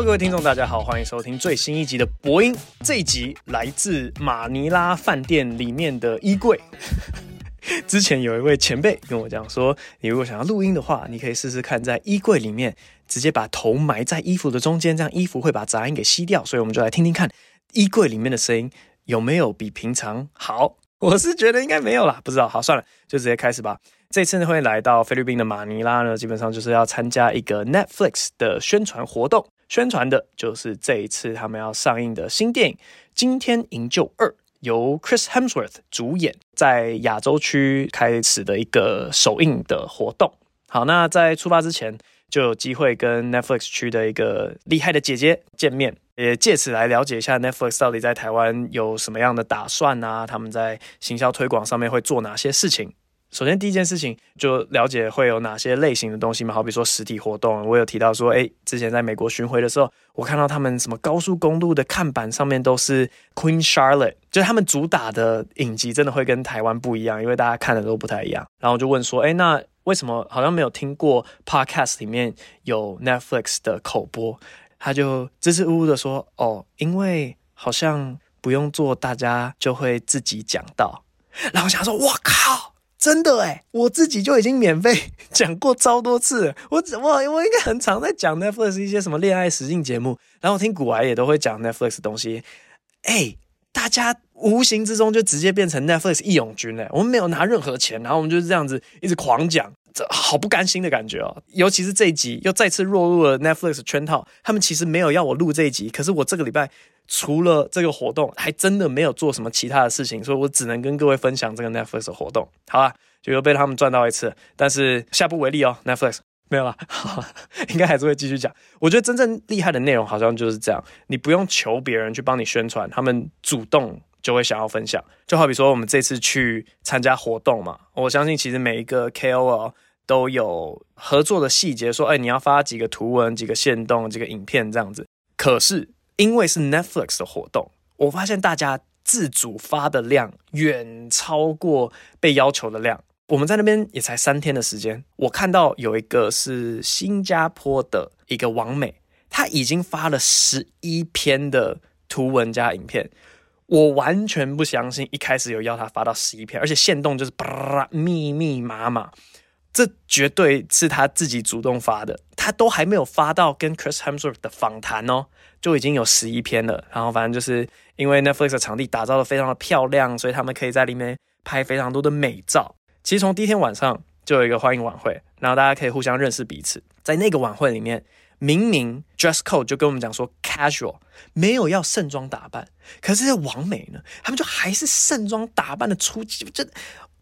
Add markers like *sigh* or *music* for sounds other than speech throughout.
各位听众，大家好，欢迎收听最新一集的播音。这一集来自马尼拉饭店里面的衣柜。*laughs* 之前有一位前辈跟我讲说，你如果想要录音的话，你可以试试看在衣柜里面直接把头埋在衣服的中间，这样衣服会把杂音给吸掉。所以我们就来听听看衣柜里面的声音有没有比平常好。我是觉得应该没有啦，不知道。好，算了，就直接开始吧。这次呢会来到菲律宾的马尼拉呢，基本上就是要参加一个 Netflix 的宣传活动，宣传的就是这一次他们要上映的新电影《惊天营救二》，由 Chris Hemsworth 主演，在亚洲区开始的一个首映的活动。好，那在出发之前就有机会跟 Netflix 区的一个厉害的姐姐见面。也借此来了解一下 Netflix 到底在台湾有什么样的打算啊？他们在行销推广上面会做哪些事情？首先第一件事情就了解会有哪些类型的东西嘛，好比说实体活动，我有提到说，哎，之前在美国巡回的时候，我看到他们什么高速公路的看板上面都是 Queen Charlotte，就是他们主打的影集真的会跟台湾不一样，因为大家看的都不太一样。然后我就问说，哎，那为什么好像没有听过 Podcast 里面有 Netflix 的口播？他就支支吾吾的说：“哦，因为好像不用做，大家就会自己讲到。”然后想说：“我靠，真的诶，我自己就已经免费 *laughs* 讲过超多次了。我我我应该很常在讲 Netflix 一些什么恋爱实境节目，然后我听古癌也都会讲 Netflix 东西。诶，大家无形之中就直接变成 Netflix 义勇军了。我们没有拿任何钱，然后我们就是这样子一直狂讲。”这好不甘心的感觉哦，尤其是这一集又再次落入了 Netflix 圈套。他们其实没有要我录这一集，可是我这个礼拜除了这个活动，还真的没有做什么其他的事情，所以我只能跟各位分享这个 Netflix 活动。好啊，就又被他们赚到一次，但是下不为例哦。Netflix 没有了，应该还是会继续讲。我觉得真正厉害的内容好像就是这样，你不用求别人去帮你宣传，他们主动就会想要分享。就好比说我们这次去参加活动嘛，我相信其实每一个 KOL。都有合作的细节，说，哎，你要发几个图文、几个限动、几个影片这样子。可是因为是 Netflix 的活动，我发现大家自主发的量远超过被要求的量。我们在那边也才三天的时间，我看到有一个是新加坡的一个网美，他已经发了十一篇的图文加影片，我完全不相信一开始有要他发到十一篇，而且限动就是啪密密麻麻。这绝对是他自己主动发的，他都还没有发到跟 Chris Hemsworth 的访谈哦，就已经有十一篇了。然后反正就是因为 Netflix 的场地打造的非常的漂亮，所以他们可以在里面拍非常多的美照。其实从第一天晚上就有一个欢迎晚会，然后大家可以互相认识彼此。在那个晚会里面，明明 Dress Code 就跟我们讲说 Casual，没有要盛装打扮，可是王美呢，他们就还是盛装打扮的出击，这。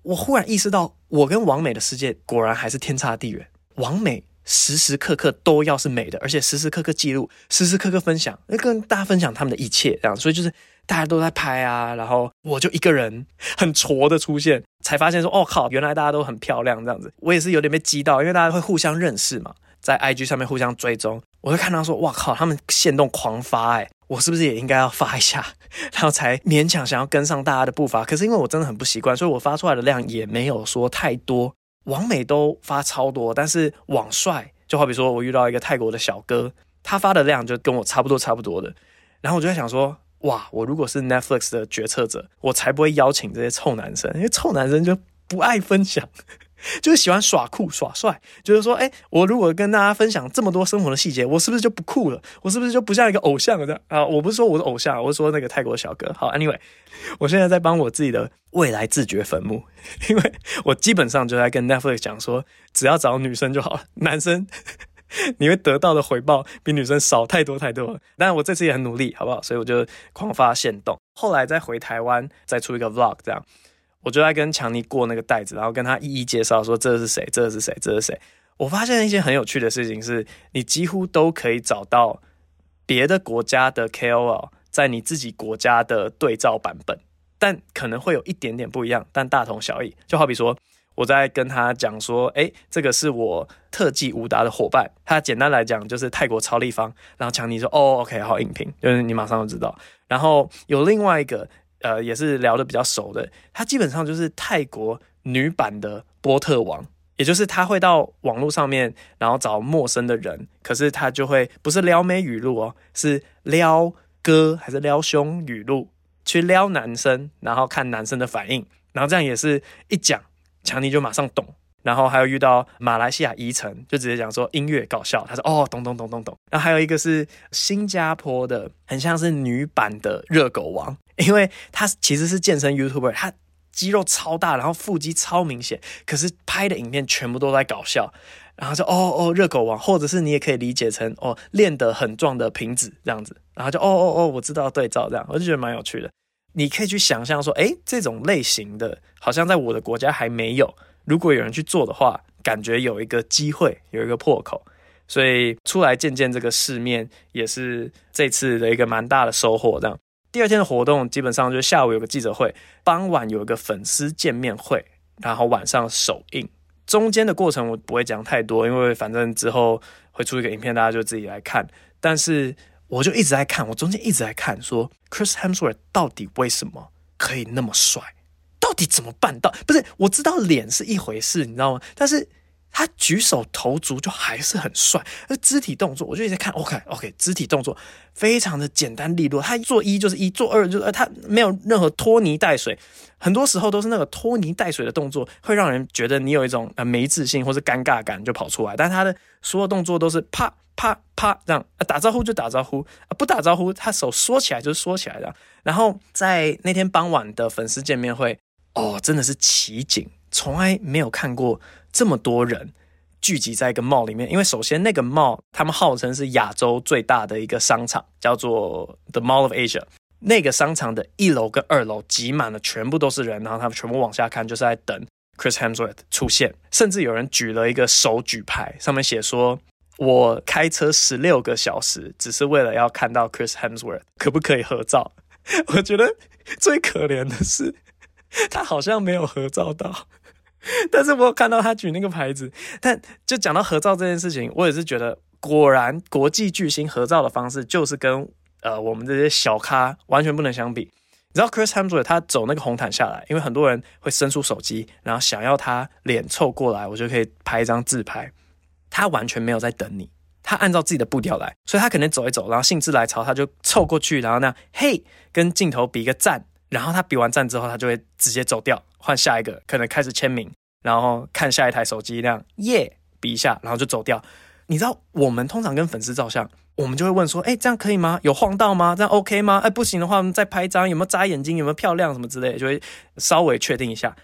我忽然意识到，我跟王美的世界果然还是天差地远。王美时时刻刻都要是美的，而且时时刻刻记录，时时刻刻分享，跟大家分享他们的一切，这样。所以就是大家都在拍啊，然后我就一个人 *laughs* 很挫的出现，才发现说，哦靠，原来大家都很漂亮这样子。我也是有点被激到，因为大家会互相认识嘛，在 IG 上面互相追踪，我会看到说，哇靠，他们限动狂发哎。我是不是也应该要发一下，*laughs* 然后才勉强想要跟上大家的步伐？可是因为我真的很不习惯，所以我发出来的量也没有说太多。网美都发超多，但是网帅就好比说我遇到一个泰国的小哥，他发的量就跟我差不多差不多的。然后我就在想说，哇，我如果是 Netflix 的决策者，我才不会邀请这些臭男生，因为臭男生就不爱分享。*laughs* 就是喜欢耍酷耍帅，就是说，哎，我如果跟大家分享这么多生活的细节，我是不是就不酷了？我是不是就不像一个偶像了？这样啊？我不是说我的偶像，我是说那个泰国小哥。好，Anyway，我现在在帮我自己的未来自掘坟墓，因为我基本上就在跟 Netflix 讲说，只要找女生就好了，男生 *laughs* 你会得到的回报比女生少太多太多了。但我这次也很努力，好不好？所以我就狂发现动，后来再回台湾再出一个 Vlog 这样。我就在跟强尼过那个袋子，然后跟他一一介绍说，这是谁，这是谁，这是谁。我发现一件很有趣的事情是，你几乎都可以找到别的国家的 KOL 在你自己国家的对照版本，但可能会有一点点不一样，但大同小异。就好比说，我在跟他讲说，诶，这个是我特技武打的伙伴，他简单来讲就是泰国超立方。然后强尼说，哦，OK，好，影评，就是你马上就知道。然后有另外一个。呃，也是聊得比较熟的，他基本上就是泰国女版的波特王，也就是她会到网络上面，然后找陌生的人，可是她就会不是撩妹语录哦，是撩哥还是撩胸语录，去撩男生，然后看男生的反应，然后这样也是一讲，强尼就马上懂。然后还有遇到马来西亚宜城，就直接讲说音乐搞笑，他说哦，懂懂懂懂懂。然后还有一个是新加坡的，很像是女版的热狗王，*laughs* 因为他其实是健身 YouTuber，他肌肉超大，然后腹肌超明显，可是拍的影片全部都在搞笑。然后就哦哦热狗王，或者是你也可以理解成哦练得很壮的瓶子这样子。然后就哦哦哦，我知道对照这样，我就觉得蛮有趣的。你可以去想象说，诶，这种类型的，好像在我的国家还没有。如果有人去做的话，感觉有一个机会，有一个破口，所以出来见见这个世面，也是这次的一个蛮大的收获。这样，第二天的活动基本上就下午有个记者会，傍晚有一个粉丝见面会，然后晚上首映。中间的过程我不会讲太多，因为反正之后会出一个影片，大家就自己来看。但是我就一直在看，我中间一直在看，说 Chris Hemsworth 到底为什么可以那么帅？你怎么办到？不是，我知道脸是一回事，你知道吗？但是他举手投足就还是很帅，而肢体动作我就一直在看，OK OK，肢体动作非常的简单利落，他做一就是一，做二就是二，他没有任何拖泥带水，很多时候都是那个拖泥带水的动作，会让人觉得你有一种呃没自信或是尴尬感就跑出来。但他的所有动作都是啪啪啪这样，打招呼就打招呼，不打招呼他手缩起来就缩起来的。然后在那天傍晚的粉丝见面会。哦，真的是奇景，从来没有看过这么多人聚集在一个 mall 里面。因为首先那个 mall，他们号称是亚洲最大的一个商场，叫做 The Mall of Asia。那个商场的一楼跟二楼挤满了，全部都是人，然后他们全部往下看，就是在等 Chris Hemsworth 出现。甚至有人举了一个手举牌，上面写说：“我开车十六个小时，只是为了要看到 Chris Hemsworth，可不可以合照？” *laughs* 我觉得最可怜的是。*laughs* 他好像没有合照到，*laughs* 但是我有看到他举那个牌子。但就讲到合照这件事情，我也是觉得，果然国际巨星合照的方式就是跟呃我们这些小咖完全不能相比。你知道 Chris Hemsworth 他走那个红毯下来，因为很多人会伸出手机，然后想要他脸凑过来，我就可以拍一张自拍。他完全没有在等你，他按照自己的步调来，所以他可能走一走，然后兴致来潮，他就凑过去，然后那样嘿，跟镜头比一个赞。然后他比完赞之后，他就会直接走掉，换下一个，可能开始签名，然后看下一台手机，那样耶比一下，然后就走掉。你知道我们通常跟粉丝照相，我们就会问说，哎，这样可以吗？有晃到吗？这样 OK 吗？哎，不行的话，我们再拍一张，有没有眨眼睛？有没有漂亮什么之类的，就会稍微确定一下。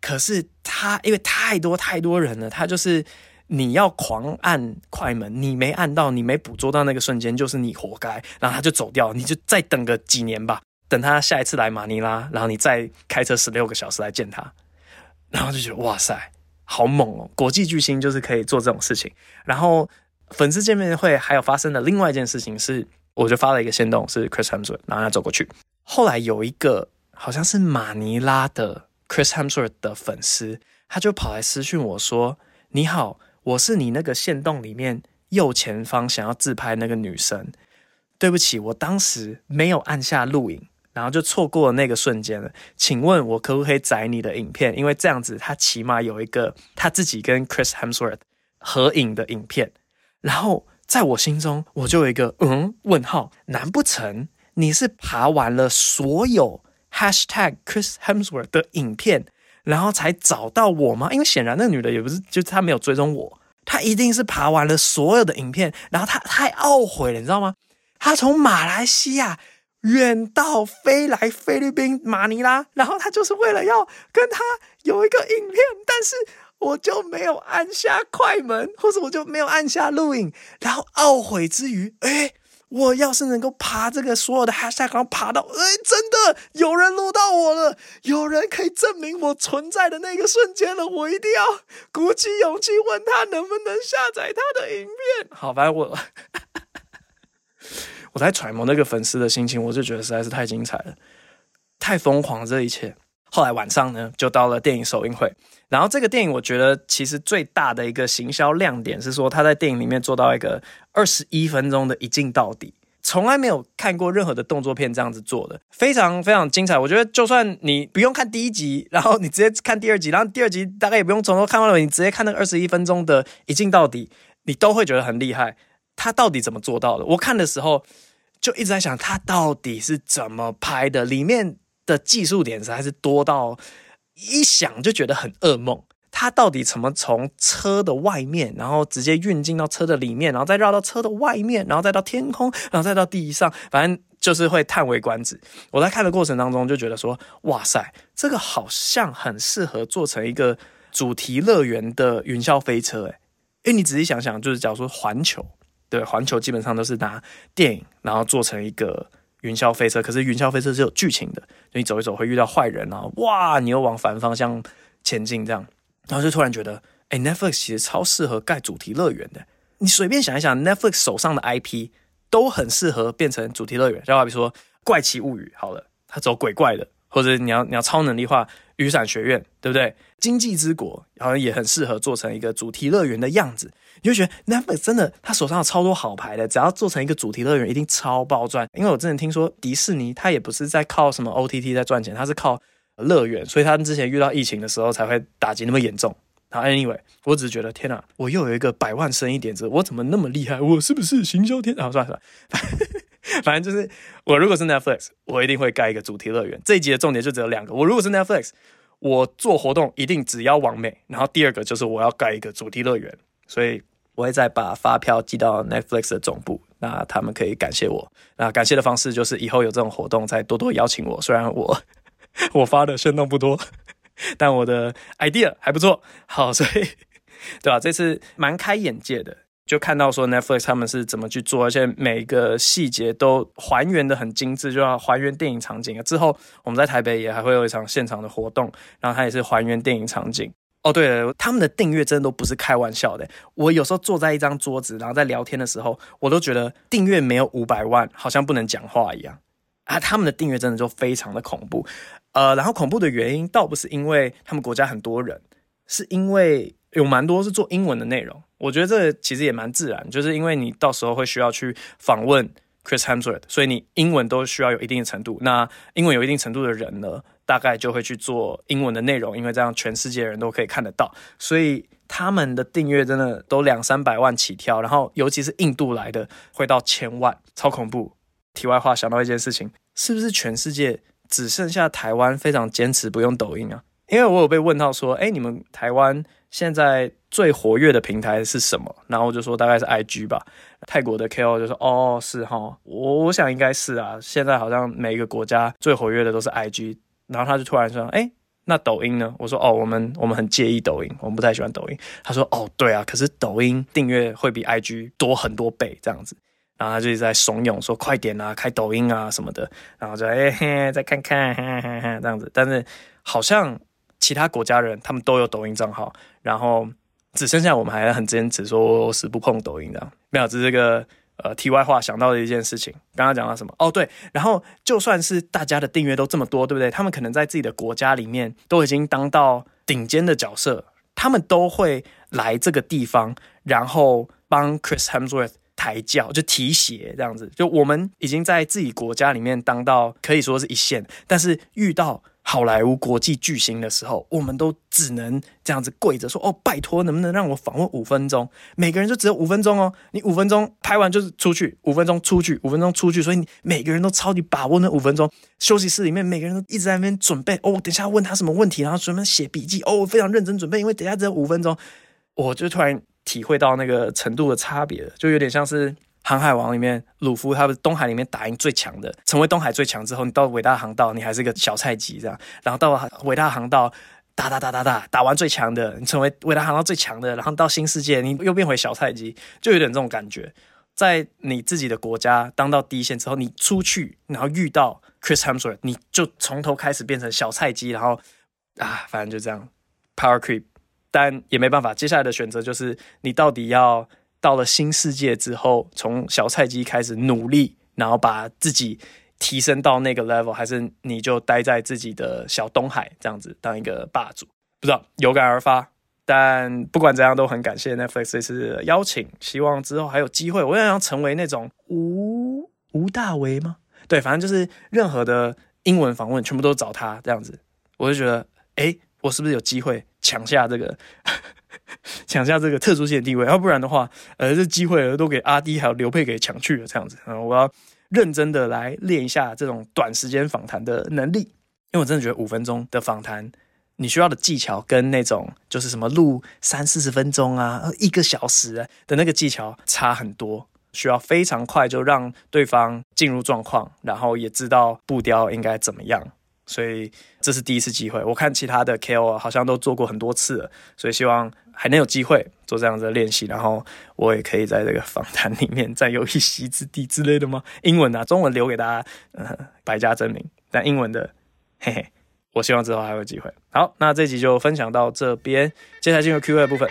可是他因为太多太多人了，他就是你要狂按快门，你没按到，你没捕捉到那个瞬间，就是你活该。然后他就走掉，你就再等个几年吧。等他下一次来马尼拉，然后你再开车十六个小时来见他，*laughs* 然后就觉得哇塞，好猛哦！国际巨星就是可以做这种事情。然后粉丝见面会还有发生的另外一件事情是，我就发了一个线动，是 Chris Hemsworth，然后他走过去。后来有一个好像是马尼拉的 Chris Hemsworth 的粉丝，他就跑来私讯我说：“你好，我是你那个线动里面右前方想要自拍那个女生，对不起，我当时没有按下录影。”然后就错过了那个瞬间了。请问我可不可以载你的影片？因为这样子他起码有一个他自己跟 Chris Hemsworth 合影的影片。然后在我心中，我就有一个嗯问号：难不成你是爬完了所有 Hashtag Chris Hemsworth 的影片，然后才找到我吗？因为显然那女的也不是，就是她没有追踪我，她一定是爬完了所有的影片，然后她太懊悔了，你知道吗？她从马来西亚。远道飞来菲律宾马尼拉，然后他就是为了要跟他有一个影片，但是我就没有按下快门，或者我就没有按下录影，然后懊悔之余，哎，我要是能够爬这个所有的 hashtag，然后爬到，哎，真的有人录到我了，有人可以证明我存在的那个瞬间了，我一定要鼓起勇气问他能不能下载他的影片。*laughs* 好，反正我。*laughs* 我在揣摩那个粉丝的心情，我就觉得实在是太精彩了，太疯狂了这一切。后来晚上呢，就到了电影首映会。然后这个电影，我觉得其实最大的一个行销亮点是说，他在电影里面做到一个二十一分钟的一镜到底，从来没有看过任何的动作片这样子做的，非常非常精彩。我觉得就算你不用看第一集，然后你直接看第二集，然后第二集大概也不用从头看完了，你直接看那个二十一分钟的一镜到底，你都会觉得很厉害。他到底怎么做到的？我看的时候就一直在想，他到底是怎么拍的？里面的技术点实在是多到一想就觉得很噩梦。他到底怎么从车的外面，然后直接运进到车的里面，然后再绕到车的外面，然后再到天空，然后再到地上，反正就是会叹为观止。我在看的过程当中就觉得说，哇塞，这个好像很适合做成一个主题乐园的云霄飞车，诶，因为你仔细想想，就是假如说环球，对，环球基本上都是拿电影，然后做成一个云霄飞车，可是云霄飞车是有剧情的，就你走一走会遇到坏人，然后哇，你又往反方向前进，这样。然后就突然觉得，哎，Netflix 其实超适合盖主题乐园的。你随便想一想，Netflix 手上的 IP 都很适合变成主题乐园。就好比说《怪奇物语》好了，它走鬼怪的，或者你要你要超能力化，《雨伞学院》对不对？《经济之国》好像也很适合做成一个主题乐园的样子。你就觉得 Netflix 真的，他手上有超多好牌的，只要做成一个主题乐园，一定超爆赚。因为我之前听说迪士尼，它也不是在靠什么 OTT 在赚钱，它是靠。乐园，所以他们之前遇到疫情的时候才会打击那么严重。好，Anyway，我只是觉得天哪，我又有一个百万生意点子，我怎么那么厉害？我是不是行销天？好，算了算了，*laughs* 反正就是我如果是 Netflix，我一定会盖一个主题乐园。这一集的重点就只有两个。我如果是 Netflix，我做活动一定只要完美。然后第二个就是我要盖一个主题乐园，所以我会再把发票寄到 Netflix 的总部，那他们可以感谢我。那感谢的方式就是以后有这种活动再多多邀请我。虽然我。*laughs* 我发的限动不多，*laughs* 但我的 idea 还不错。好，*laughs* 所以对吧？这次蛮开眼界的，就看到说 Netflix 他们是怎么去做，而且每个细节都还原的很精致，就要还原电影场景。之后我们在台北也还会有一场现场的活动，然后它也是还原电影场景。哦，对了，他们的订阅真的都不是开玩笑的。我有时候坐在一张桌子，然后在聊天的时候，我都觉得订阅没有五百万，好像不能讲话一样啊。他们的订阅真的就非常的恐怖。呃，然后恐怖的原因倒不是因为他们国家很多人，是因为有蛮多是做英文的内容。我觉得这其实也蛮自然，就是因为你到时候会需要去访问 Chris Hemsworth，所以你英文都需要有一定的程度。那英文有一定程度的人呢，大概就会去做英文的内容，因为这样全世界人都可以看得到。所以他们的订阅真的都两三百万起跳，然后尤其是印度来的会到千万，超恐怖。题外话，想到一件事情，是不是全世界？只剩下台湾非常坚持不用抖音啊，因为我有被问到说，哎，你们台湾现在最活跃的平台是什么？然后我就说大概是 IG 吧。泰国的 Ko 就说，哦，是哈，我我想应该是啊。现在好像每一个国家最活跃的都是 IG。然后他就突然说，哎，那抖音呢？我说，哦，我们我们很介意抖音，我们不太喜欢抖音。他说，哦，对啊，可是抖音订阅会比 IG 多很多倍这样子。然后他就一直在怂恿说：“快点啊，开抖音啊什么的。”然后就哎嘿，*laughs* 再看看，嘿嘿嘿，这样子。但是好像其他国家人他们都有抖音账号，然后只剩下我们还很坚持说死不碰抖音这样。没有，这是个呃题外话想到的一件事情。刚刚讲到什么？哦对，然后就算是大家的订阅都这么多，对不对？他们可能在自己的国家里面都已经当到顶尖的角色，他们都会来这个地方，然后帮 Chris Hemsworth。抬轿就提鞋这样子，就我们已经在自己国家里面当到可以说是一线，但是遇到好莱坞国际巨星的时候，我们都只能这样子跪着说：“哦，拜托，能不能让我访问五分钟？每个人就只有五分钟哦，你五分钟拍完就是出去，五分钟出去，五分钟出去，所以你每个人都超级把握那五分钟。休息室里面每个人都一直在那边准备哦，等一下问他什么问题，然后准备写笔记哦，非常认真准备，因为等下只有五分钟，我就突然。体会到那个程度的差别，就有点像是《航海王》里面鲁夫，他是东海里面打赢最强的，成为东海最强之后，你到伟大航道，你还是个小菜鸡这样，然后到了伟大航道打打打打打，打完最强的，你成为伟大航道最强的，然后到新世界，你又变回小菜鸡，就有点这种感觉。在你自己的国家当到第一线之后，你出去，然后遇到 Chris Hemsworth，你就从头开始变成小菜鸡，然后啊，反正就这样，Power Creep。但也没办法，接下来的选择就是你到底要到了新世界之后，从小菜鸡开始努力，然后把自己提升到那个 level，还是你就待在自己的小东海这样子当一个霸主？不知道，有感而发。但不管怎样，都很感谢 Netflix 这次邀请，希望之后还有机会，我也要成为那种吴吴大维吗？对，反正就是任何的英文访问全部都找他这样子，我就觉得，哎，我是不是有机会抢下这个 *laughs* 抢下这个特殊性的地位？要不然的话，呃，这机会都给阿滴还有刘沛给抢去了，这样子，呃，我要认真的来练一下这种短时间访谈的能力，因为我真的觉得五分钟的访谈。你需要的技巧跟那种就是什么录三四十分钟啊，一个小时的那个技巧差很多，需要非常快就让对方进入状况，然后也知道步调应该怎么样。所以这是第一次机会，我看其他的 KOL 好像都做过很多次了，所以希望还能有机会做这样子的练习，然后我也可以在这个访谈里面占有一席之地之类的吗？英文啊，中文留给大家，呃，百家争鸣，但英文的，嘿嘿。我希望之后还有机会。好，那这集就分享到这边，接下来进入 Q&A 部分。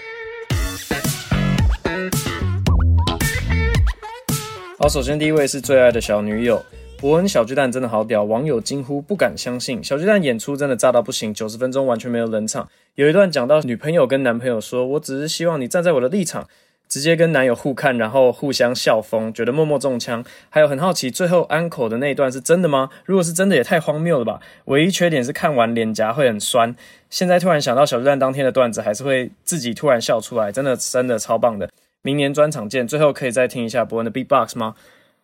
好，首先第一位是最爱的小女友，伯恩小巨蛋真的好屌，网友惊呼不敢相信，小巨蛋演出真的炸到不行，九十分钟完全没有冷场，有一段讲到女朋友跟男朋友说，我只是希望你站在我的立场。直接跟男友互看，然后互相笑疯，觉得默默中枪。还有很好奇，最后安可的那一段是真的吗？如果是真的，也太荒谬了吧！唯一缺点是看完脸颊会很酸。现在突然想到小巨蛋当天的段子，还是会自己突然笑出来，真的真的超棒的。明年专场见。最后可以再听一下伯恩的 beatbox 吗？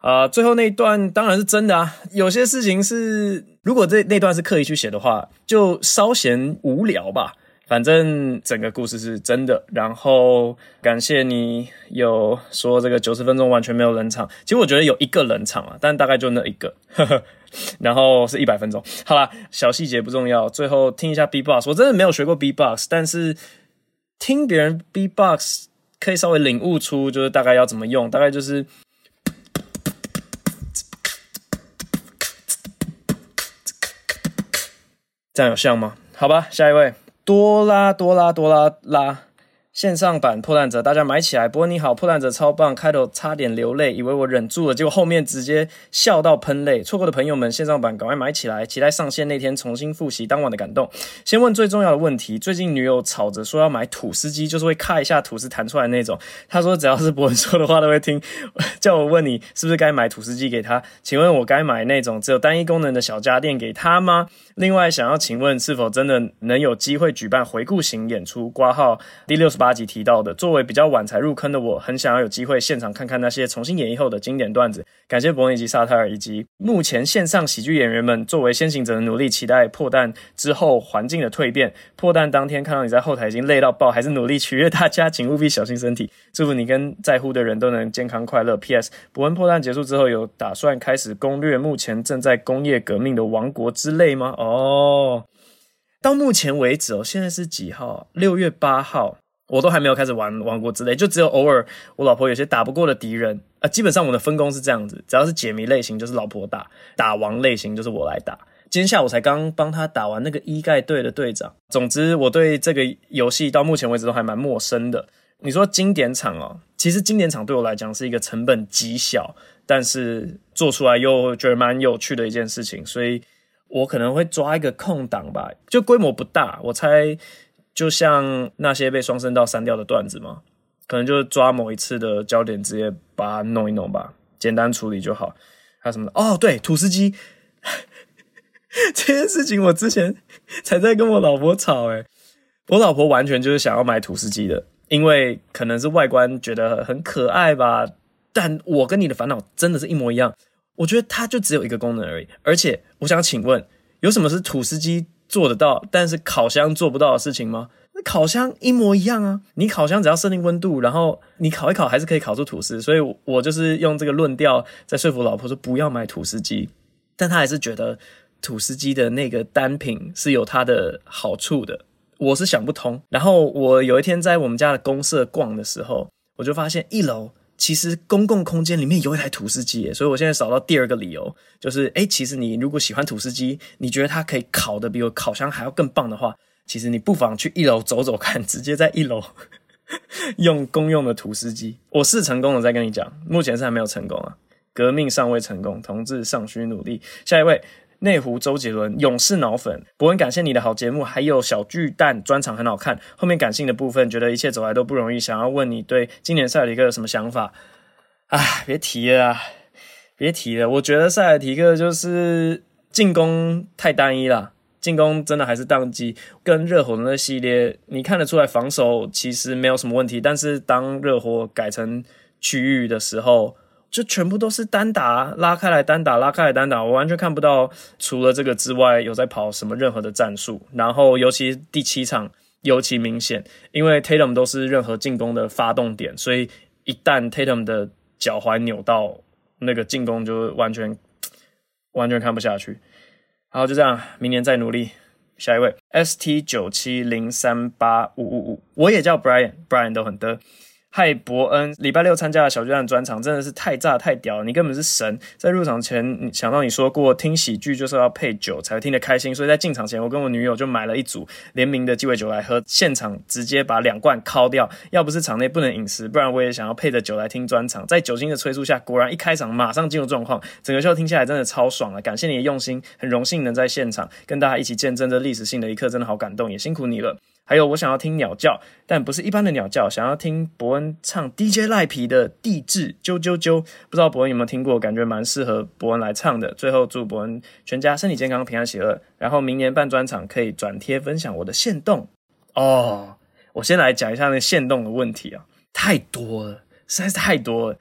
啊、最后那一段当然是真的啊。有些事情是，如果这那段是刻意去写的话，就稍嫌无聊吧。反正整个故事是真的，然后感谢你有说这个九十分钟完全没有冷场，其实我觉得有一个冷场啊，但大概就那一个，呵呵，然后是一百分钟。好啦，小细节不重要，最后听一下 B-box，我真的没有学过 B-box，但是听别人 B-box 可以稍微领悟出就是大概要怎么用，大概就是这样有像吗？好吧，下一位。多拉多拉多拉拉。线上版破烂者，大家买起来！不过你好，破烂者超棒，开头差点流泪，以为我忍住了，结果后面直接笑到喷泪。错过的朋友们，线上版赶快买起来，期待上线那天重新复习当晚的感动。先问最重要的问题：最近女友吵着说要买吐司机，就是会咔一下吐司弹出来那种。她说只要是博文说的话都会听，叫我问你是不是该买吐司机给她？请问我该买那种只有单一功能的小家电给她吗？另外想要请问是否真的能有机会举办回顾型演出？挂号第六十八。集提到的，作为比较晚才入坑的我，很想要有机会现场看看那些重新演绎后的经典段子。感谢伯恩以及萨特尔以及目前线上喜剧演员们作为先行者的努力，期待破蛋之后环境的蜕变。破蛋当天看到你在后台已经累到爆，还是努力取悦大家，请务必小心身体。祝福你跟在乎的人都能健康快乐。P.S. 伯恩破蛋结束之后，有打算开始攻略目前正在工业革命的王国之类吗？哦，哦到目前为止哦，现在是几号？六月八号。我都还没有开始玩王国之泪，就只有偶尔我老婆有些打不过的敌人啊。基本上我的分工是这样子，只要是解谜类型就是老婆打，打王类型就是我来打。今天下午才刚帮他打完那个一盖队的队长。总之，我对这个游戏到目前为止都还蛮陌生的。你说经典场哦，其实经典场对我来讲是一个成本极小，但是做出来又觉得蛮有趣的一件事情，所以我可能会抓一个空档吧，就规模不大，我猜。就像那些被双声道删掉的段子嘛，可能就是抓某一次的焦点，直接把它弄一弄吧，简单处理就好。还有什么？哦，对，土司机 *laughs* 这件事情，我之前才在跟我老婆吵。诶，我老婆完全就是想要买土司机的，因为可能是外观觉得很可爱吧。但我跟你的烦恼真的是一模一样，我觉得它就只有一个功能而已。而且我想请问，有什么是吐司机做得到，但是烤箱做不到的事情吗？那烤箱一模一样啊！你烤箱只要设定温度，然后你烤一烤，还是可以烤出吐司。所以我就是用这个论调在说服老婆说不要买吐司机，但她还是觉得吐司机的那个单品是有它的好处的。我是想不通。然后我有一天在我们家的公社逛的时候，我就发现一楼。其实公共空间里面有一台吐司机，所以我现在找到第二个理由，就是诶，其实你如果喜欢吐司机，你觉得它可以烤得比我烤箱还要更棒的话，其实你不妨去一楼走走看，*laughs* 直接在一楼 *laughs* 用公用的吐司机。我是成功了，再跟你讲，目前是还没有成功啊，革命尚未成功，同志尚需努力。下一位。内湖周杰伦勇士脑粉，伯恩感谢你的好节目，还有小巨蛋专场很好看。后面感性的部分，觉得一切走来都不容易。想要问你对今年赛尔提克有什么想法？哎，别提了，别提了，我觉得塞尔提克就是进攻太单一了，进攻真的还是当机。跟热火的那系列，你看得出来防守其实没有什么问题，但是当热火改成区域的时候，就全部都是单打，拉开来单打，拉开来单打，我完全看不到除了这个之外有在跑什么任何的战术。然后尤其第七场尤其明显，因为 Tatum 都是任何进攻的发动点，所以一旦 Tatum 的脚踝扭到。那个进攻就完全完全看不下去，好，就这样，明年再努力。下一位，S T 九七零三八五五五，我也叫 Brian，Brian 都很得。嗨，伯恩，礼拜六参加了小巨蛋专场，真的是太炸太屌了！你根本是神。在入场前想到你说过，听喜剧就是要配酒才会听得开心，所以在进场前，我跟我女友就买了一组联名的鸡尾酒来喝，现场直接把两罐敲掉。要不是场内不能饮食，不然我也想要配着酒来听专场。在酒精的催促下，果然一开场马上进入状况，整个秀听下来真的超爽了。感谢你的用心，很荣幸能在现场跟大家一起见证这历史性的一刻，真的好感动，也辛苦你了。还有，我想要听鸟叫，但不是一般的鸟叫，想要听伯恩唱 DJ 赖皮的地质啾啾啾，不知道伯恩有没有听过？感觉蛮适合伯恩来唱的。最后祝伯恩全家身体健康、平安喜乐。然后明年办专场可以转贴分享我的限动哦。我先来讲一下那限动的问题啊，太多了，实在是太多了。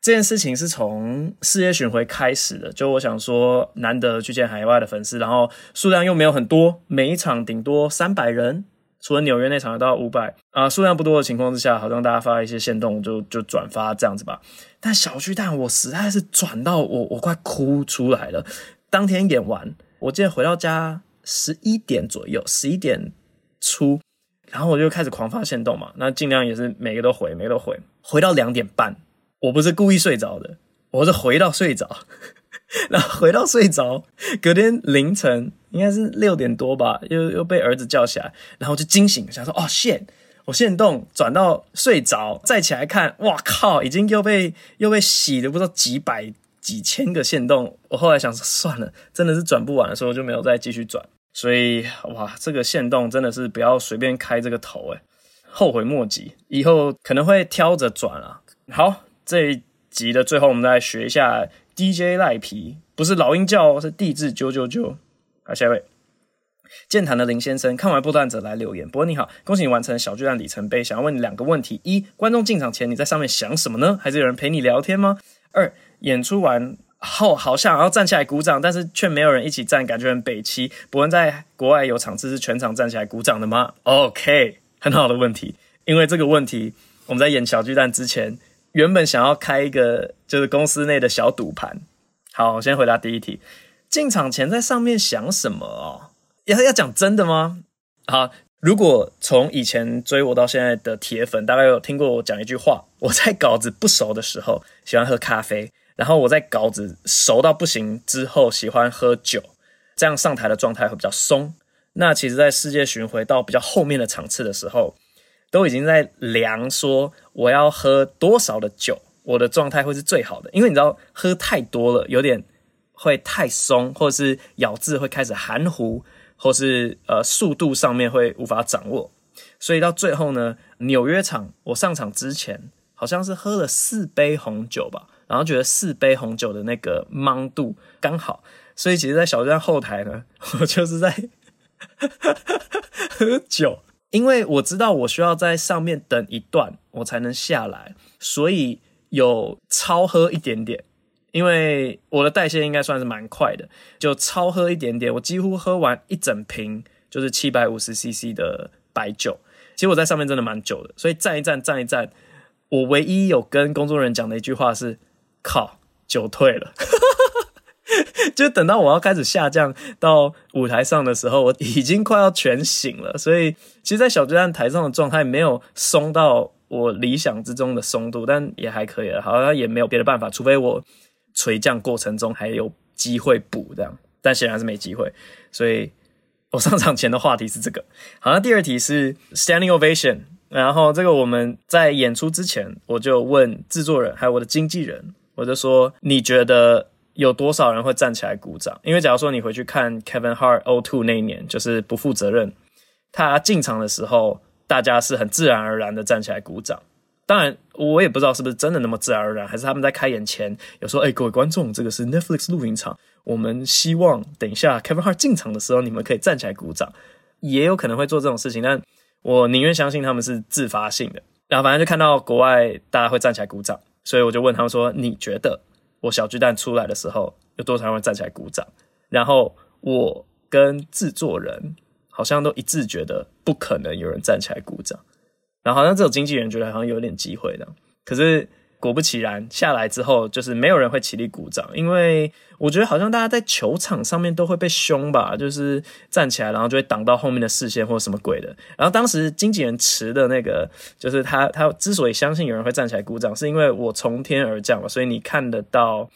这件事情是从世界巡回开始的，就我想说，难得去见海外的粉丝，然后数量又没有很多，每一场顶多三百人。除了纽约那场有到五百啊，数量不多的情况之下，好像大家发一些限动就就转发这样子吧。但小巨蛋我实在是转到我我快哭出来了。当天演完，我记得回到家十一点左右，十一点出，然后我就开始狂发限动嘛，那尽量也是每个都回，每个都回，回到两点半，我不是故意睡着的，我是回到睡着。*laughs* 然后回到睡着，隔天凌晨应该是六点多吧，又又被儿子叫起来，然后就惊醒，想说哦线我线动转到睡着，再起来看，哇靠，已经又被又被洗了不知道几百几千个线动。我后来想说算了，真的是转不完的时候就没有再继续转。所以哇，这个线动真的是不要随便开这个头诶，后悔莫及，以后可能会挑着转啊。好，这一集的最后，我们再来学一下。DJ 赖皮不是老鹰叫，是地质九九九。好，下一位，健谈的林先生看完不断者来留言。博恩你好，恭喜你完成小巨蛋里程碑。想要问你两个问题：一、观众进场前你在上面想什么呢？还是有人陪你聊天吗？二、演出完后好像要站起来鼓掌，但是却没有人一起站，感觉很北七。伯恩在国外有场次是全场站起来鼓掌的吗？OK，很好的问题，因为这个问题我们在演小巨蛋之前。原本想要开一个就是公司内的小赌盘。好，我先回答第一题。进场前在上面想什么哦？要要讲真的吗？好，如果从以前追我到现在的铁粉，大概有听过我讲一句话：我在稿子不熟的时候喜欢喝咖啡，然后我在稿子熟到不行之后喜欢喝酒，这样上台的状态会比较松。那其实，在世界巡回到比较后面的场次的时候，都已经在量说我要喝多少的酒，我的状态会是最好的。因为你知道喝太多了，有点会太松，或是咬字会开始含糊，或是呃速度上面会无法掌握。所以到最后呢，纽约场我上场之前好像是喝了四杯红酒吧，然后觉得四杯红酒的那个芒度刚好。所以其实，在小站后台呢，*laughs* 我就是在 *laughs* 喝酒。因为我知道我需要在上面等一段，我才能下来，所以有超喝一点点。因为我的代谢应该算是蛮快的，就超喝一点点。我几乎喝完一整瓶，就是七百五十 CC 的白酒。其实我在上面真的蛮久的，所以站一站，站一站。我唯一有跟工作人员讲的一句话是：“靠，酒退了。*laughs* ”就等到我要开始下降到舞台上的时候，我已经快要全醒了。所以，其实，在小巨蛋台上的状态没有松到我理想之中的松度，但也还可以了。好像也没有别的办法，除非我垂降过程中还有机会补这样，但显然是没机会。所以 *laughs* 我上场前的话题是这个。好，那第二题是 standing ovation。然后这个我们在演出之前，我就问制作人还有我的经纪人，我就说你觉得？有多少人会站起来鼓掌？因为假如说你回去看 Kevin Hart O two 那一年，就是不负责任，他进场的时候，大家是很自然而然的站起来鼓掌。当然，我也不知道是不是真的那么自然而然，还是他们在开演前有说：“哎，各位观众，这个是 Netflix 录影场，我们希望等一下 Kevin Hart 进场的时候，你们可以站起来鼓掌。”也有可能会做这种事情，但我宁愿相信他们是自发性的。然后反正就看到国外大家会站起来鼓掌，所以我就问他们说：“你觉得我小巨蛋出来的时候，有多少人会站起来鼓掌？”然后我跟制作人好像都一致觉得不可能有人站起来鼓掌。然后好像这种经纪人觉得好像有点机会的，可是果不其然，下来之后就是没有人会起立鼓掌，因为我觉得好像大家在球场上面都会被凶吧，就是站起来然后就会挡到后面的视线或者什么鬼的。然后当时经纪人持的那个，就是他他之所以相信有人会站起来鼓掌，是因为我从天而降嘛，所以你看得到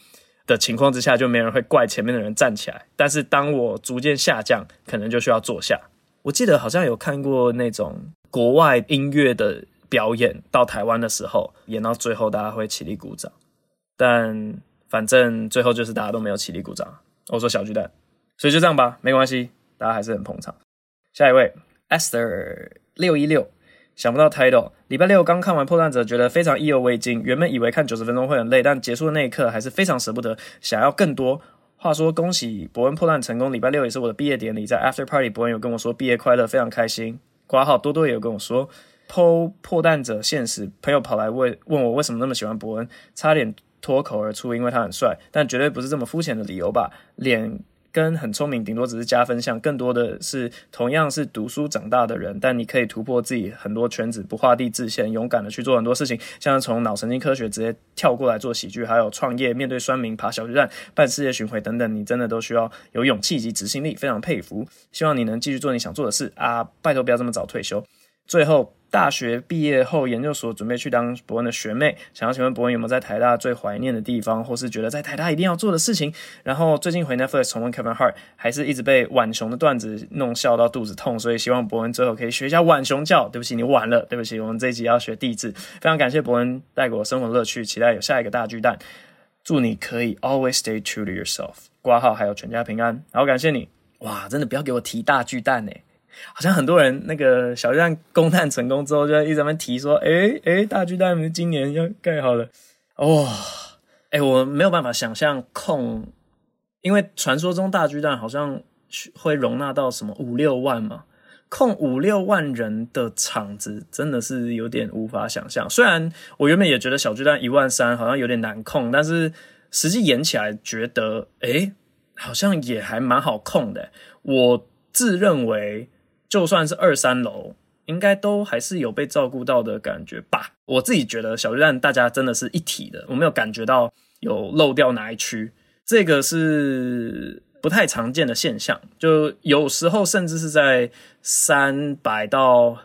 的情况之下，就没人会怪前面的人站起来。但是当我逐渐下降，可能就需要坐下。我记得好像有看过那种。国外音乐的表演到台湾的时候，演到最后大家会起立鼓掌，但反正最后就是大家都没有起立鼓掌。我说小巨蛋，所以就这样吧，没关系，大家还是很捧场。下一位，Esther 六一六，想不到 title。礼拜六刚看完《破烂者》，觉得非常意犹未尽。原本以为看九十分钟会很累，但结束的那一刻还是非常舍不得，想要更多。话说，恭喜伯恩破烂成功。礼拜六也是我的毕业典礼，在 After Party，伯恩有跟我说毕业快乐，非常开心。瓜号多多也有跟我说，剖破蛋者现实，朋友跑来问问我为什么那么喜欢伯恩，差点脱口而出，因为他很帅，但绝对不是这么肤浅的理由吧？脸跟很聪明顶多只是加分项，更多的是同样是读书长大的人，但你可以突破自己很多圈子，不画地自限，勇敢的去做很多事情，像从脑神经科学直接跳过来做喜剧，还有创业、面对酸民、爬小巨蛋、办世界巡回等等，你真的都需要有勇气及执行力，非常佩服。希望你能继续做你想做的事啊！拜托不要这么早退休。最后。大学毕业后，研究所准备去当博恩的学妹。想要请问博恩有没有在台大最怀念的地方，或是觉得在台大一定要做的事情？然后最近回 Netflix 重温 Kevin Hart，还是一直被浣熊的段子弄笑到肚子痛，所以希望博恩最后可以学一下浣熊叫。对不起，你晚了。对不起，我们这一集要学地质。非常感谢博恩带给我生活乐趣，期待有下一个大巨蛋。祝你可以 always stay true to yourself。挂号还有全家平安。好，感谢你。哇，真的不要给我提大巨蛋呢。好像很多人那个小巨蛋攻探成功之后，就一直在那提说：“诶诶，大巨蛋今年要盖好了。”哇，诶，我没有办法想象控，因为传说中大巨蛋好像会容纳到什么五六万嘛，控五六万人的场子真的是有点无法想象。虽然我原本也觉得小巨蛋一万三好像有点难控，但是实际演起来觉得，诶，好像也还蛮好控的。我自认为。就算是二三楼，应该都还是有被照顾到的感觉吧。我自己觉得小巨蛋大家真的是一体的，我没有感觉到有漏掉哪一区，这个是不太常见的现象。就有时候甚至是在三百到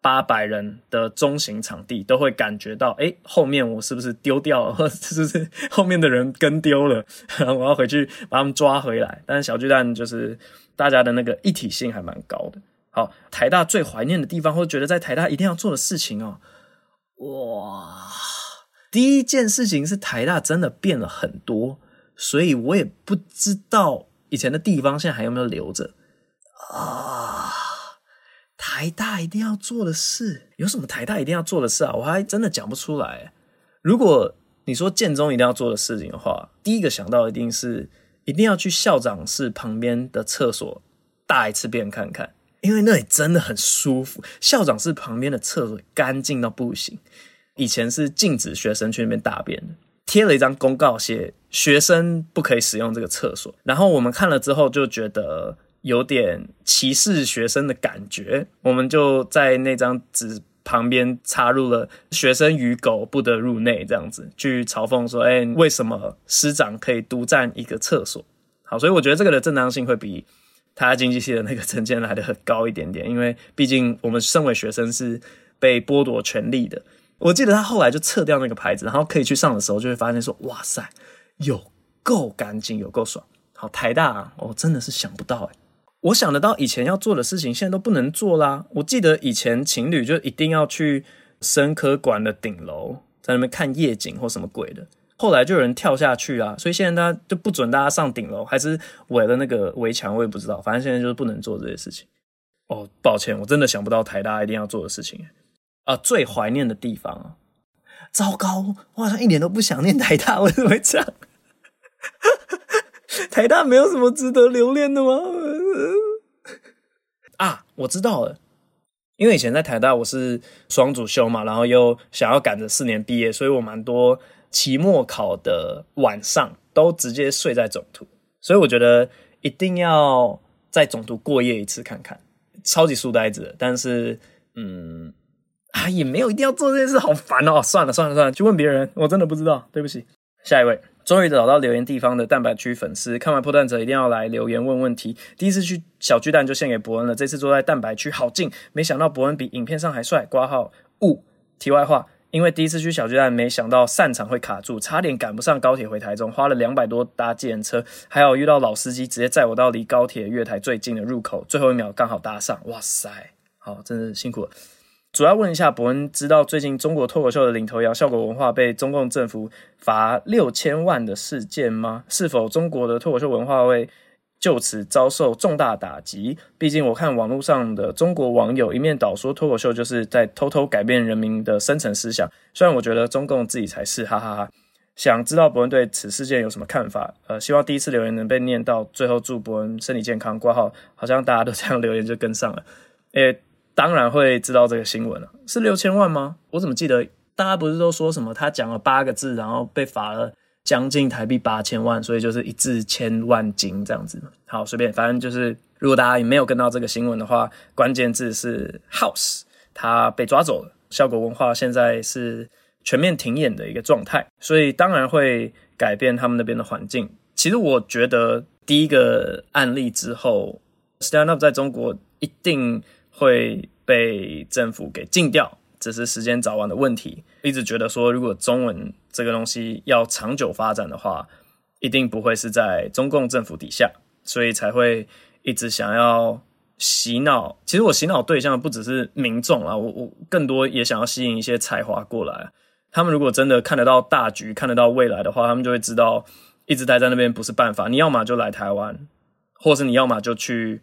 八百人的中型场地，都会感觉到，诶，后面我是不是丢掉了，或 *laughs* 者是不是后面的人跟丢了，*laughs* 我要回去把他们抓回来。但是小巨蛋就是大家的那个一体性还蛮高的。哦，台大最怀念的地方，或觉得在台大一定要做的事情哦。哇，第一件事情是台大真的变了很多，所以我也不知道以前的地方现在还有没有留着啊。台大一定要做的事，有什么台大一定要做的事啊？我还真的讲不出来。如果你说建中一定要做的事情的话，第一个想到一定是一定要去校长室旁边的厕所大一次便看看。因为那里真的很舒服，校长室旁边的厕所干净到不行。以前是禁止学生去那边大便的，贴了一张公告，写学生不可以使用这个厕所。然后我们看了之后就觉得有点歧视学生的感觉，我们就在那张纸旁边插入了“学生与狗不得入内”这样子，去嘲讽说：“哎，为什么师长可以独占一个厕所？”好，所以我觉得这个的正当性会比。他经济系的那个成见来的很高一点点，因为毕竟我们身为学生是被剥夺权利的。我记得他后来就撤掉那个牌子，然后可以去上的时候，就会发现说：“哇塞，有够干净，有够爽。”好，台大啊，我真的是想不到诶，我想得到以前要做的事情，现在都不能做啦。我记得以前情侣就一定要去生科馆的顶楼，在那边看夜景或什么鬼的。后来就有人跳下去啊，所以现在大家就不准大家上顶楼，还是围了那个围墙，我也不知道。反正现在就是不能做这些事情。哦，抱歉，我真的想不到台大一定要做的事情啊。最怀念的地方啊，糟糕，我好像一点都不想念台大，为什么会这样？台大没有什么值得留恋的吗？啊，我知道了，因为以前在台大我是双主修嘛，然后又想要赶着四年毕业，所以我蛮多期末考的晚上都直接睡在总图，所以我觉得一定要在总图过夜一次看看，超级书呆子，但是嗯。啊，也没有一定要做这件事，好烦哦！算了算了算了，去问别人，我真的不知道，对不起。下一位，终于找到留言地方的蛋白区粉丝，看完破蛋者一定要来留言问问题。第一次去小巨蛋就献给伯恩了，这次坐在蛋白区好近，没想到伯恩比影片上还帅。挂号雾。题外话，因为第一次去小巨蛋，没想到散场会卡住，差点赶不上高铁回台中，花了两百多搭计程车，还好遇到老司机，直接载我到离高铁月台最近的入口，最后一秒刚好搭上。哇塞，好，真是辛苦了。主要问一下，伯恩知道最近中国脱口秀的领头羊效果文化被中共政府罚六千万的事件吗？是否中国的脱口秀文化会就此遭受重大打击？毕竟我看网络上的中国网友一面倒说脱口秀就是在偷偷改变人民的深层思想，虽然我觉得中共自己才是，哈哈哈。想知道伯恩对此事件有什么看法？呃，希望第一次留言能被念到，最后祝伯恩身体健康。挂号，好像大家都这样留言就跟上了，诶。当然会知道这个新闻了，是六千万吗？我怎么记得大家不是都说什么他讲了八个字，然后被罚了将近台币八千万，所以就是一字千万金这样子。好，随便，反正就是如果大家也没有跟到这个新闻的话，关键字是 House，他被抓走了。效果文化现在是全面停演的一个状态，所以当然会改变他们那边的环境。其实我觉得第一个案例之后，Stand Up 在中国一定。会被政府给禁掉，只是时间早晚的问题。一直觉得说，如果中文这个东西要长久发展的话，一定不会是在中共政府底下，所以才会一直想要洗脑。其实我洗脑对象不只是民众啊，我我更多也想要吸引一些才华过来。他们如果真的看得到大局，看得到未来的话，他们就会知道一直待在那边不是办法。你要么就来台湾，或是你要么就去。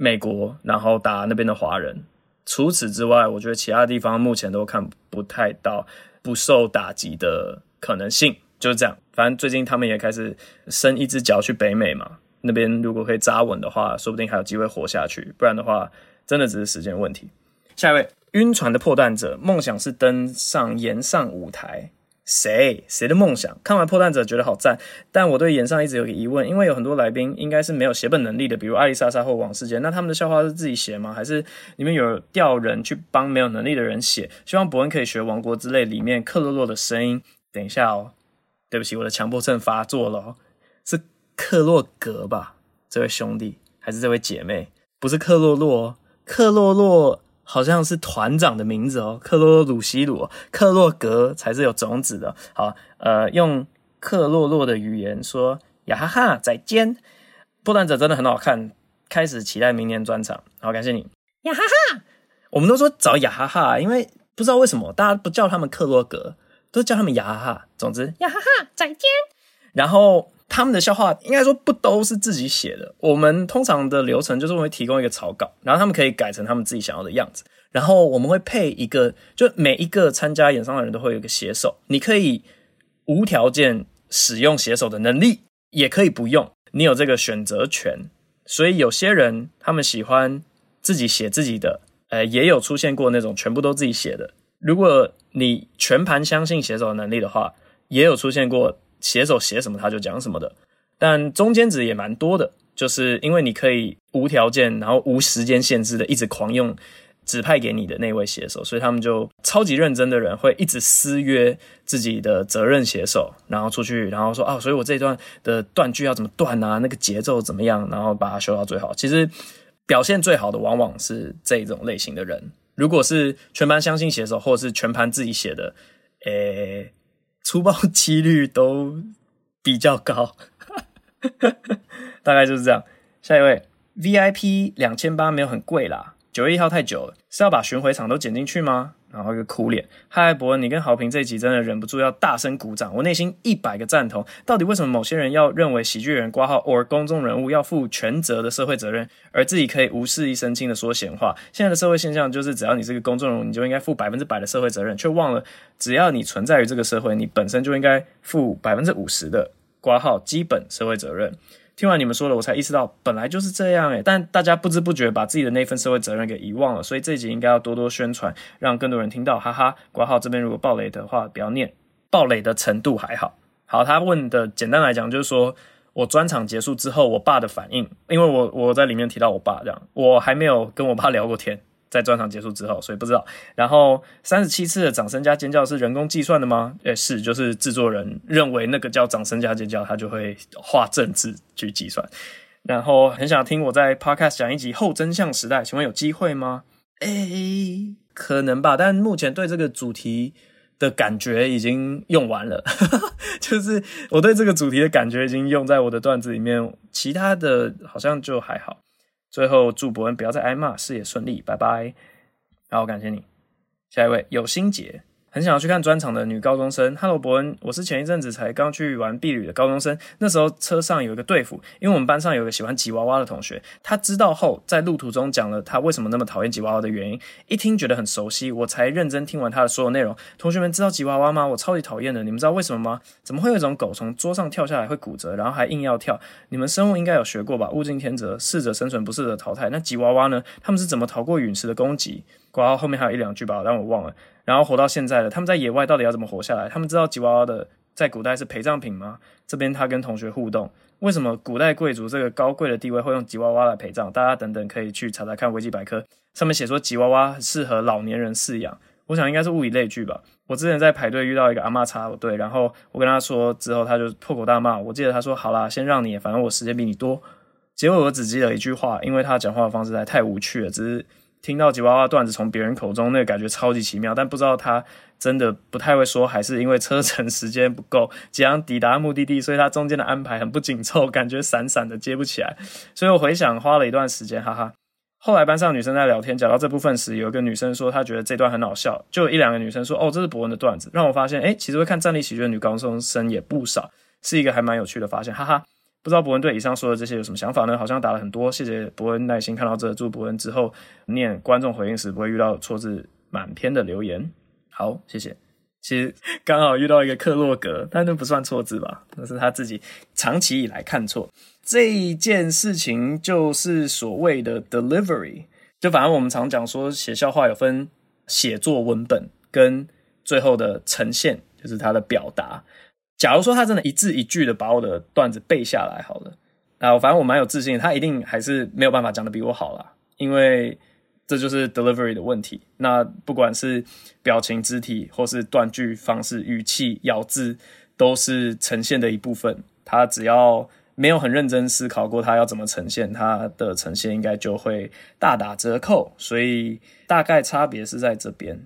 美国，然后打那边的华人。除此之外，我觉得其他地方目前都看不太到不受打击的可能性，就是这样。反正最近他们也开始伸一只脚去北美嘛，那边如果可以扎稳的话，说不定还有机会活下去。不然的话，真的只是时间问题。下一位，晕船的破蛋者，梦想是登上岩上舞台。谁谁的梦想？看完破蛋者觉得好赞，但我对演上一直有个疑问，因为有很多来宾应该是没有写本能力的，比如艾丽莎莎或王世杰，那他们的笑话是自己写吗？还是你们有调人去帮没有能力的人写？希望伯恩可以学《王国之泪》里面克洛洛的声音。等一下哦，对不起，我的强迫症发作了，是克洛格吧？这位兄弟还是这位姐妹？不是克洛洛，克洛洛。好像是团长的名字哦，克洛洛鲁西鲁，克洛格才是有种子的。好，呃，用克洛洛的语言说，呀哈哈，再见。破蛋者真的很好看，开始期待明年专场。好，感谢你，呀哈哈。我们都说找呀哈哈，因为不知道为什么大家不叫他们克洛格，都叫他们呀哈哈。总之，呀哈哈，再见。然后。他们的笑话应该说不都是自己写的。我们通常的流程就是会提供一个草稿，然后他们可以改成他们自己想要的样子。然后我们会配一个，就每一个参加演唱的人都会有一个写手，你可以无条件使用写手的能力，也可以不用，你有这个选择权。所以有些人他们喜欢自己写自己的，呃，也有出现过那种全部都自己写的。如果你全盘相信写手的能力的话，也有出现过。写手写什么他就讲什么的，但中间值也蛮多的，就是因为你可以无条件，然后无时间限制的一直狂用指派给你的那位写手，所以他们就超级认真的人会一直私约自己的责任写手，然后出去，然后说啊，所以我这一段的断句要怎么断啊，那个节奏怎么样，然后把它修到最好。其实表现最好的往往是这种类型的人，如果是全盘相信写手，或者是全盘自己写的，诶。出包几率都比较高，*laughs* 大概就是这样。下一位，VIP 两千八没有很贵啦。九月一号太久了，是要把巡回场都剪进去吗？然后一个哭脸。嗨，博恩，你跟豪平这一集真的忍不住要大声鼓掌，我内心一百个赞同。到底为什么某些人要认为喜剧人挂号或公众人物要负全责的社会责任，而自己可以无事一身轻的说闲话？现在的社会现象就是，只要你是个公众人物，你就应该负百分之百的社会责任，却忘了只要你存在于这个社会，你本身就应该负百分之五十的挂号基本社会责任。听完你们说了，我才意识到本来就是这样诶，但大家不知不觉把自己的那份社会责任给遗忘了，所以这一集应该要多多宣传，让更多人听到。哈哈，挂号这边如果暴雷的话，不要念，暴雷的程度还好。好，他问的简单来讲就是说我专场结束之后，我爸的反应，因为我我在里面提到我爸这样，我还没有跟我爸聊过天。在专场结束之后，所以不知道。然后三十七次的掌声加尖叫是人工计算的吗？诶，是，就是制作人认为那个叫掌声加尖叫，他就会画正字去计算。然后很想听我在 Podcast 讲一集后真相时代，请问有机会吗？诶，可能吧，但目前对这个主题的感觉已经用完了，*laughs* 就是我对这个主题的感觉已经用在我的段子里面，其他的好像就还好。最后，祝伯恩不要再挨骂，事业顺利，拜拜。好，感谢你。下一位，有心结。很想要去看专场的女高中生，Hello 博恩，我是前一阵子才刚去完毕旅的高中生。那时候车上有一个队服，因为我们班上有个喜欢吉娃娃的同学，他知道后在路途中讲了他为什么那么讨厌吉娃娃的原因。一听觉得很熟悉，我才认真听完他的所有内容。同学们知道吉娃娃吗？我超级讨厌的，你们知道为什么吗？怎么会有一种狗从桌上跳下来会骨折，然后还硬要跳？你们生物应该有学过吧？物竞天择，适者生存，不适者淘汰。那吉娃娃呢？他们是怎么逃过陨石的攻击？括号后面还有一两句吧，但我忘了。然后活到现在了，他们在野外到底要怎么活下来？他们知道吉娃娃的在古代是陪葬品吗？这边他跟同学互动，为什么古代贵族这个高贵的地位会用吉娃娃来陪葬？大家等等可以去查查看维基百科，上面写说吉娃娃适合老年人饲养。我想应该是物以类聚吧。我之前在排队遇到一个阿嬷插队，然后我跟他说之后，他就破口大骂。我记得他说：“好啦，先让你，反正我时间比你多。”结果我只记得一句话，因为他讲话的方式还太无趣了，只是。听到吉娃娃段子从别人口中，那个感觉超级奇妙，但不知道他真的不太会说，还是因为车程时间不够，即将抵达目的地，所以他中间的安排很不紧凑，感觉闪闪的接不起来。所以我回想花了一段时间，哈哈。后来班上女生在聊天，讲到这部分时，有一个女生说她觉得这段很好笑，就有一两个女生说哦，这是博文的段子，让我发现，诶，其实会看站立喜剧的女高中生也不少，是一个还蛮有趣的发现，哈哈。不知道博恩对以上说的这些有什么想法呢？好像打了很多，谢谢博恩耐心看到这，祝博恩之后念观众回应时不会遇到错字满篇的留言。好，谢谢。其实刚好遇到一个克洛格，但那不算错字吧？那是他自己长期以来看错这一件事情，就是所谓的 delivery。就反正我们常讲说写笑话有分写作文本跟最后的呈现，就是他的表达。假如说他真的一字一句的把我的段子背下来好了，啊，反正我蛮有自信，他一定还是没有办法讲得比我好啦，因为这就是 delivery 的问题。那不管是表情、肢体，或是断句方式、语气、咬字，都是呈现的一部分。他只要没有很认真思考过他要怎么呈现，他的呈现应该就会大打折扣。所以大概差别是在这边，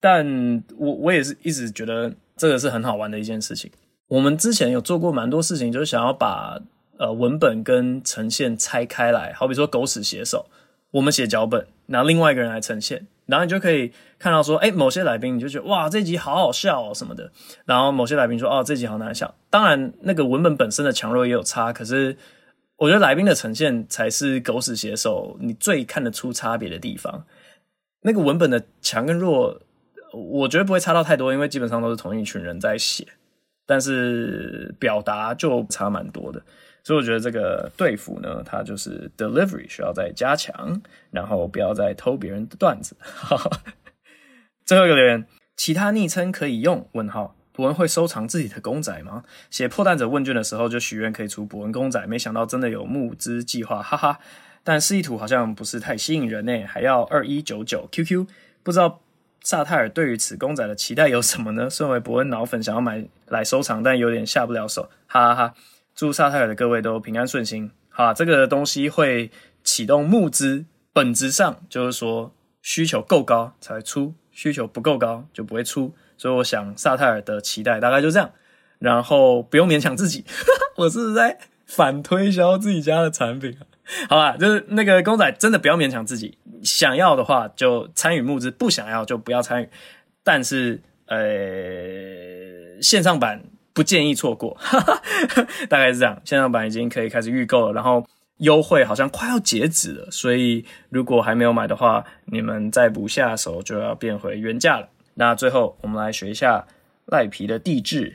但我我也是一直觉得这个是很好玩的一件事情。我们之前有做过蛮多事情，就是想要把呃文本跟呈现拆开来，好比说狗屎写手，我们写脚本，然后另外一个人来呈现，然后你就可以看到说，诶，某些来宾你就觉得哇，这集好好笑哦什么的，然后某些来宾说，哦，这集好难笑。当然，那个文本本身的强弱也有差，可是我觉得来宾的呈现才是狗屎写手你最看得出差别的地方。那个文本的强跟弱，我觉得不会差到太多，因为基本上都是同一群人在写。但是表达就差蛮多的，所以我觉得这个对付呢，它就是 delivery 需要再加强，然后不要再偷别人的段子。*laughs* 最后一个留言，其他昵称可以用？问号，博恩会收藏自己的公仔吗？写破蛋者问卷的时候就许愿可以出博恩公仔，没想到真的有募资计划，哈哈。但示意图好像不是太吸引人呢，还要二一九九 QQ，不知道。萨泰尔对于此公仔的期待有什么呢？*laughs* 身为博恩脑粉，想要买来收藏，但有点下不了手，哈哈哈！祝萨泰尔的各位都平安顺心。好，这个东西会启动募资，本质上就是说需求够高才会出，需求不够高就不会出。所以我想萨泰尔的期待大概就这样，然后不用勉强自己。*laughs* 我是在反推销自己家的产品。*laughs* 好吧，就是那个公仔真的不要勉强自己，想要的话就参与募资，不想要就不要参与。但是呃，线上版不建议错过，*laughs* 大概是这样。线上版已经可以开始预购了，然后优惠好像快要截止了，所以如果还没有买的话，你们再不下手就要变回原价了。那最后我们来学一下赖皮的地质。